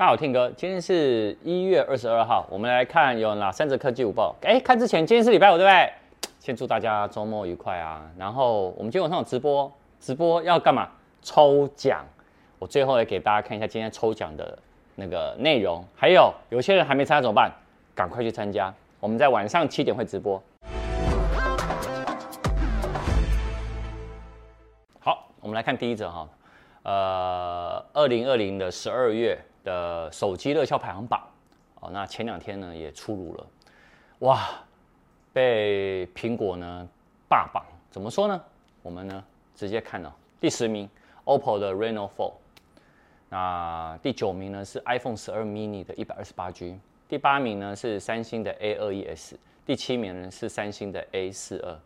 大家好，Tim 哥，今天是一月二十二号，我们来看有哪三则科技午报。哎，看之前，今天是礼拜五，对不对？先祝大家周末愉快啊！然后我们今天晚上有直播，直播要干嘛？抽奖。我最后来给大家看一下今天抽奖的那个内容。还有，有些人还没参加怎么办？赶快去参加。我们在晚上七点会直播。好，我们来看第一则哈。呃，二零二零的十二月。的手机热销排行榜，哦，那前两天呢也出炉了，哇，被苹果呢霸榜，怎么说呢？我们呢直接看了第十名，OPPO 的 Reno4，那第九名呢是 iPhone 十二 mini 的一百二十八 G，第八名呢是三星的 A 二一 S，第七名呢是三星的 A 四二，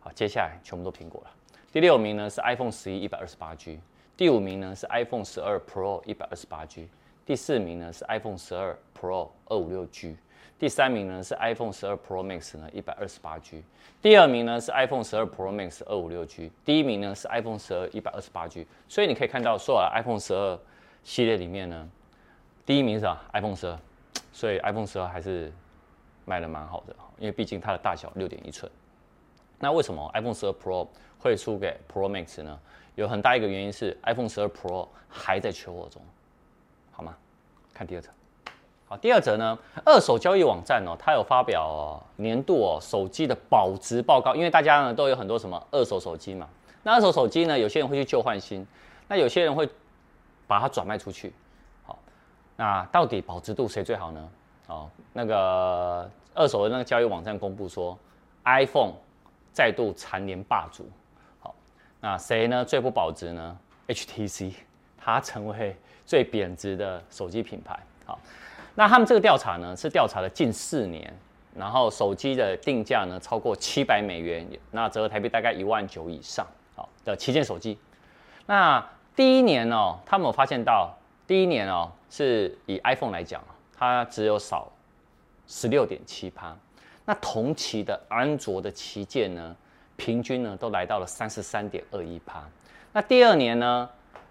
好，接下来全部都苹果了，第六名呢是 iPhone 十一一百二十八 G，第五名呢是 iPhone 十二 Pro 一百二十八 G。第四名呢是 iPhone 十二 Pro 二五六 G，第三名呢是 iPhone 十二 Pro Max 呢一百二十八 G，第二名呢是 iPhone 十二 Pro Max 二五六 G，第一名呢是 iPhone 十二一百二十八 G。所以你可以看到，说啊 iPhone 十二系列里面呢，第一名是啥？iPhone 十二，所以 iPhone 十二还是卖的蛮好的，因为毕竟它的大小六点一寸。那为什么 iPhone 十二 Pro 会输给 Pro Max 呢？有很大一个原因是 iPhone 十二 Pro 还在缺货中。好吗？看第二则。好，第二则呢，二手交易网站哦，它有发表、年度哦手机的保值报告。因为大家呢都有很多什么二手手机嘛，那二手手机呢，有些人会去旧换新，那有些人会把它转卖出去。好，那到底保值度谁最好呢？哦，那个二手的那个交易网站公布说，iPhone 再度蝉联霸主。好，那谁呢最不保值呢？HTC，它成为。最贬值的手机品牌，好，那他们这个调查呢，是调查了近四年，然后手机的定价呢超过七百美元，那折合台币大概一万九以上，好的旗舰手机。那第一年哦，他们有发现到，第一年哦，是以 iPhone 来讲，它只有少十六点七趴，那同期的安卓的旗舰呢，平均呢都来到了三十三点二一趴。那第二年呢？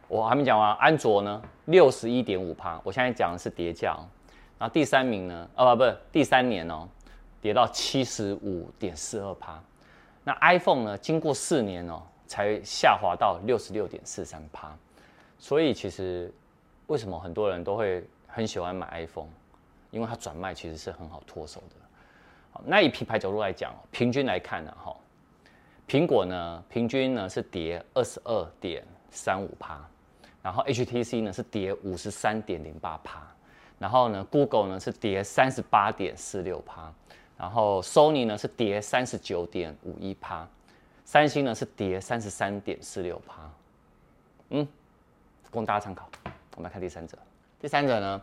我还没讲完，安卓呢，六十一点五趴。我现在讲的是跌价，然后第三名呢，哦不，不第三年哦，跌到七十五点四二趴。那 iPhone 呢，经过四年哦，才下滑到六十六点四三趴。所以其实为什么很多人都会很喜欢买 iPhone？因为它转卖其实是很好脱手的。那以品牌角度来讲，平均来看呢，哈，苹果呢，平均呢是跌二十二点三五趴。然后 HTC 呢是跌五十三点零八趴，然后呢 Google 呢是跌三十八点四六趴，然后 Sony 呢是跌三十九点五一趴，三星呢是跌三十三点四六趴，嗯，供大家参考。我们来看第三者，第三者呢，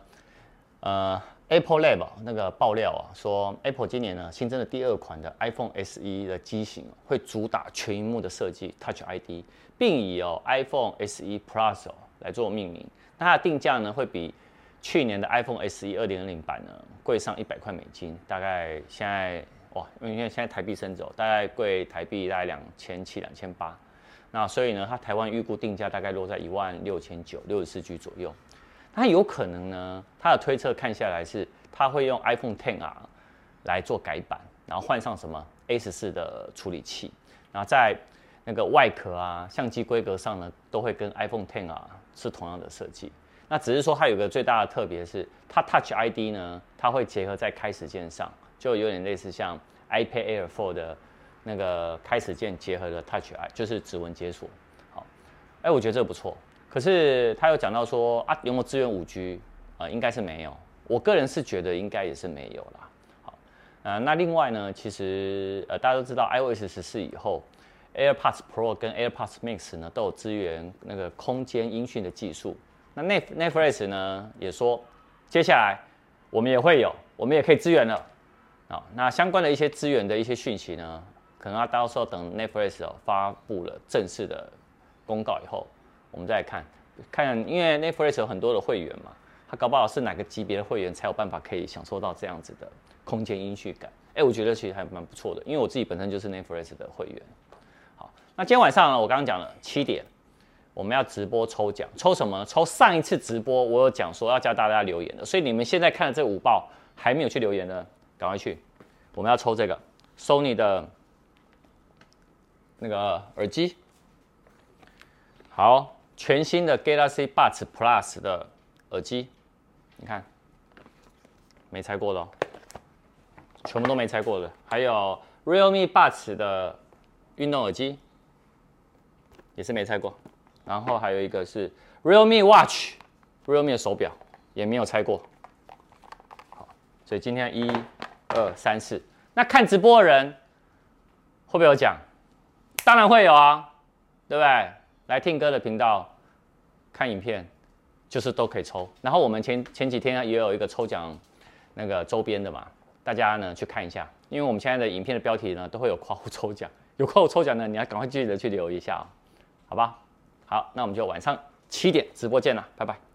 呃，Apple Lab 那个爆料啊，说 Apple 今年呢新增的第二款的 iPhone SE 的机型会主打全萤幕的设计 Touch ID，并以哦 iPhone SE Plus 哦。来做命名，那它的定价呢会比去年的 iPhone SE 二零二零版呢贵上一百块美金，大概现在哇，因为现在台币升值，大概贵台币大概两千七、两千八，那所以呢，它台湾预估定价大概落在一万六千九、六十四 G 左右。它有可能呢，它的推测看下来是，它会用 iPhone XR 来做改版，然后换上什么 A 十四的处理器，然后在那个外壳啊、相机规格上呢，都会跟 iPhone XR。是同样的设计，那只是说它有个最大的特别是，它 Touch ID 呢，它会结合在开始键上，就有点类似像 iPad Air 4的那个开始键结合的 Touch ID，就是指纹解锁。好，哎，我觉得这不错。可是他有讲到说啊，有没有支援五 G 啊？应该是没有。我个人是觉得应该也是没有啦。好，呃，那另外呢，其实呃大家都知道 iOS 十四以后。AirPods Pro 跟 AirPods Max 呢都有支援那个空间音讯的技术。那 Netflix 呢也说，接下来我们也会有，我们也可以支援了。啊，那相关的一些支援的一些讯息呢，可能要到时候等 Netflix 哦发布了正式的公告以后，我们再看看，因为 Netflix 有很多的会员嘛，他搞不好是哪个级别的会员才有办法可以享受到这样子的空间音讯感。哎，我觉得其实还蛮不错的，因为我自己本身就是 Netflix 的会员。那今天晚上呢，我刚刚讲了七点，我们要直播抽奖，抽什么？抽上一次直播我有讲说要教大家留言的，所以你们现在看的这五报还没有去留言的，赶快去。我们要抽这个 Sony 的那个耳机，好，全新的 Galaxy Buds Plus 的耳机，你看，没拆过的哦，全部都没拆过的，还有 Realme Buds 的运动耳机，也是没拆过。然后还有一个是 Realme Watch，Realme 手表也没有拆过。好，所以今天一、二、三、四，那看直播的人会不会有奖？当然会有啊，对不对？来听歌的频道看影片，就是都可以抽。然后我们前前几天也有一个抽奖那个周边的嘛，大家呢去看一下，因为我们现在的影片的标题呢都会有括弧抽奖，有括弧抽奖呢，你要赶快记得去留一下，好吧？好，那我们就晚上七点直播见了，拜拜。